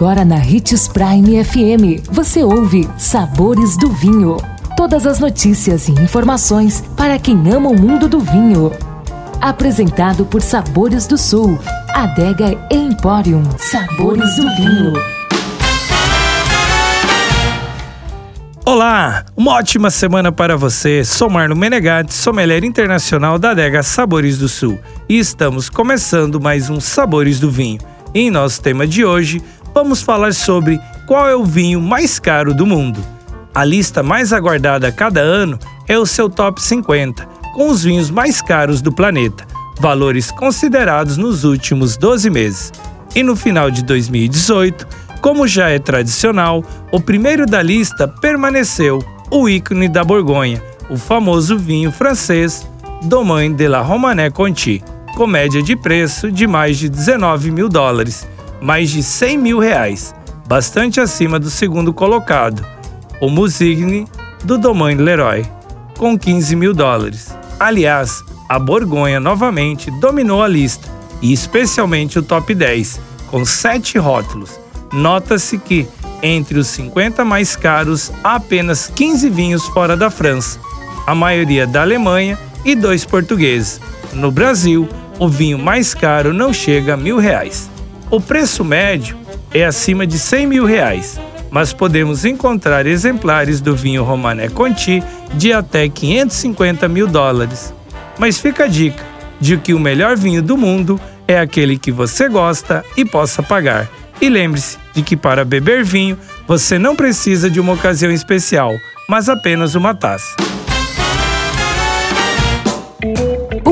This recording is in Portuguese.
Agora na Ritz Prime FM, você ouve Sabores do Vinho. Todas as notícias e informações para quem ama o mundo do vinho. Apresentado por Sabores do Sul, Adega Emporium. Sabores do Vinho. Olá, uma ótima semana para você. Sou Marlon Menegatti, sommelier internacional da Adega Sabores do Sul e estamos começando mais um Sabores do Vinho. E em nosso tema de hoje, vamos falar sobre qual é o vinho mais caro do mundo. A lista mais aguardada a cada ano é o seu Top 50, com os vinhos mais caros do planeta, valores considerados nos últimos 12 meses. E no final de 2018, como já é tradicional, o primeiro da lista permaneceu o ícone da Borgonha, o famoso vinho francês Domaine de la Romanée Conti, com média de preço de mais de 19 mil dólares, mais de 100 mil reais, bastante acima do segundo colocado, o Musigny do Domaine Leroy, com 15 mil dólares. Aliás, a Borgonha novamente dominou a lista, e especialmente o top 10, com sete rótulos, Nota-se que, entre os 50 mais caros, há apenas 15 vinhos fora da França, a maioria da Alemanha e dois portugueses. No Brasil, o vinho mais caro não chega a mil reais. O preço médio é acima de 100 mil reais, mas podemos encontrar exemplares do vinho Romané Conti de até 550 mil dólares. Mas fica a dica de que o melhor vinho do mundo é aquele que você gosta e possa pagar. E lembre-se de que para beber vinho você não precisa de uma ocasião especial, mas apenas uma taça.